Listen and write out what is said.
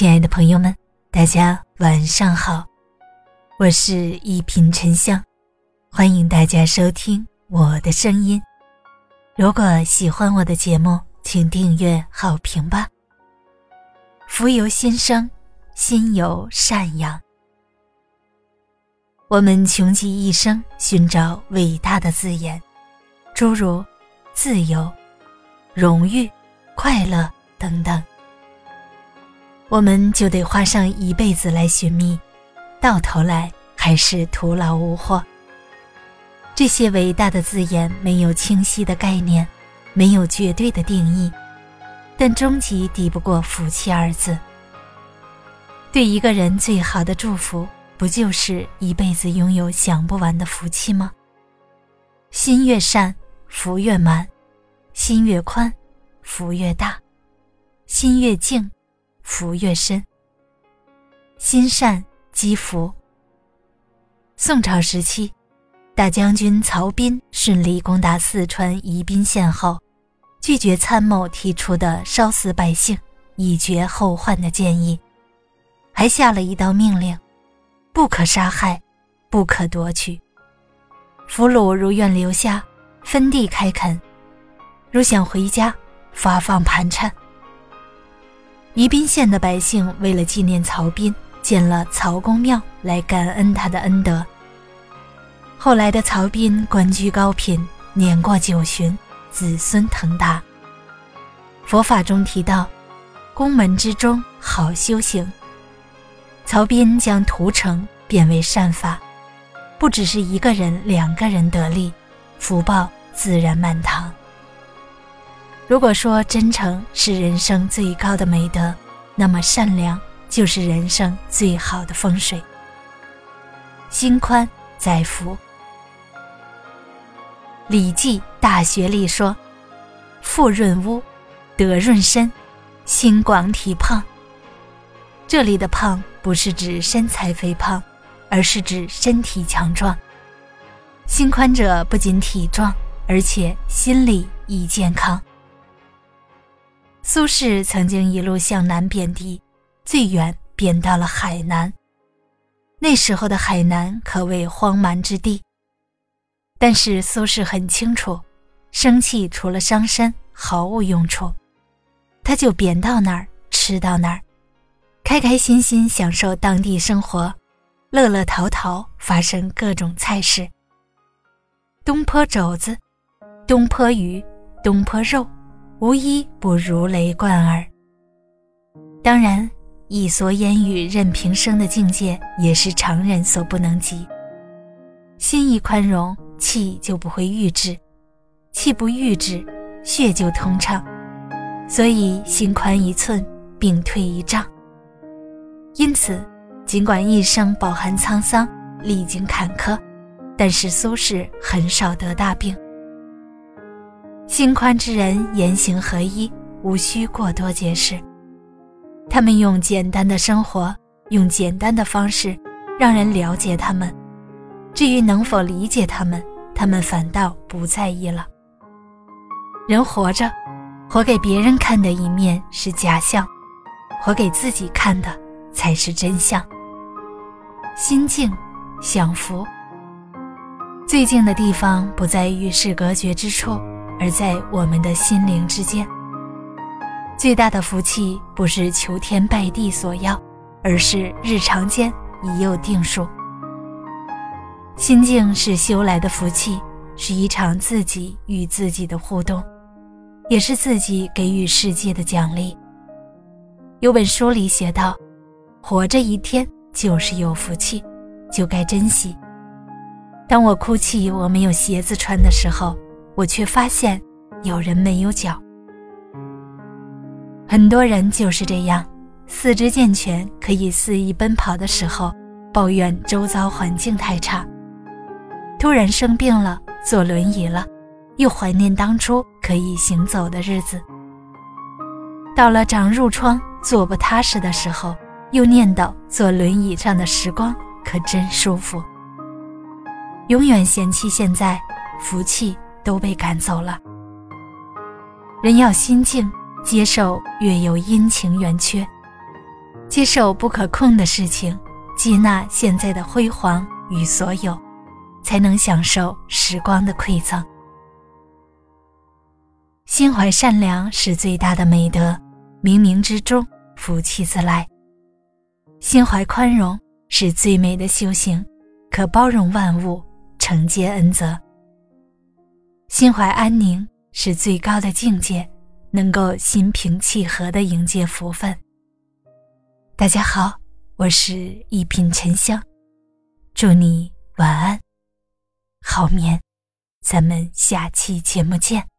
亲爱的朋友们，大家晚上好，我是一品沉香，欢迎大家收听我的声音。如果喜欢我的节目，请订阅、好评吧。福由心生，心由善养。我们穷极一生寻找伟大的字眼，诸如自由、荣誉、快乐等等。我们就得花上一辈子来寻觅，到头来还是徒劳无获。这些伟大的字眼没有清晰的概念，没有绝对的定义，但终极抵不过“福气”二字。对一个人最好的祝福，不就是一辈子拥有享不完的福气吗？心越善，福越满；心越宽，福越大；心越静。福越深，心善积福。宋朝时期，大将军曹彬顺利攻打四川宜宾县后，拒绝参谋提出的烧死百姓以绝后患的建议，还下了一道命令：不可杀害，不可夺取。俘虏如愿留下，分地开垦；如想回家，发放盘缠。宜宾县的百姓为了纪念曹彬，建了曹公庙来感恩他的恩德。后来的曹彬官居高品，年过九旬，子孙腾达。佛法中提到，宫门之中好修行。曹彬将屠城变为善法，不只是一个人、两个人得利，福报自然满堂。如果说真诚是人生最高的美德，那么善良就是人生最好的风水。心宽载福，《礼记·大学》里说：“富润屋，德润身，心广体胖。”这里的“胖”不是指身材肥胖，而是指身体强壮。心宽者不仅体壮，而且心理亦健康。苏轼曾经一路向南贬低，最远贬到了海南。那时候的海南可谓荒蛮之地。但是苏轼很清楚，生气除了伤身毫无用处，他就贬到哪儿吃到哪儿，开开心心享受当地生活，乐乐陶陶发生各种菜式。东坡肘子，东坡鱼，东坡肉。无一不如雷贯耳。当然，一蓑烟雨任平生的境界也是常人所不能及。心一宽容，气就不会郁滞；气不郁滞，血就通畅。所以，心宽一寸，病退一丈。因此，尽管一生饱含沧桑，历经坎坷，但是苏轼很少得大病。心宽之人言行合一，无需过多解释。他们用简单的生活，用简单的方式，让人了解他们。至于能否理解他们，他们反倒不在意了。人活着，活给别人看的一面是假象，活给自己看的才是真相。心静，享福。最静的地方，不在与世隔绝之处。而在我们的心灵之间，最大的福气不是求天拜地所要，而是日常间已有定数。心境是修来的福气，是一场自己与自己的互动，也是自己给予世界的奖励。有本书里写道：“活着一天就是有福气，就该珍惜。”当我哭泣我没有鞋子穿的时候。我却发现有人没有脚。很多人就是这样，四肢健全可以肆意奔跑的时候，抱怨周遭环境太差；突然生病了，坐轮椅了，又怀念当初可以行走的日子。到了长褥疮、坐不踏实的时候，又念叨坐轮椅上的时光可真舒服。永远嫌弃现在，福气。都被赶走了。人要心静，接受月有阴晴圆缺。接受不可控的事情，接纳现在的辉煌与所有，才能享受时光的馈赠。心怀善良是最大的美德，冥冥之中福气自来。心怀宽容是最美的修行，可包容万物，承接恩泽。心怀安宁是最高的境界，能够心平气和的迎接福分。大家好，我是一品沉香，祝你晚安，好眠，咱们下期节目见。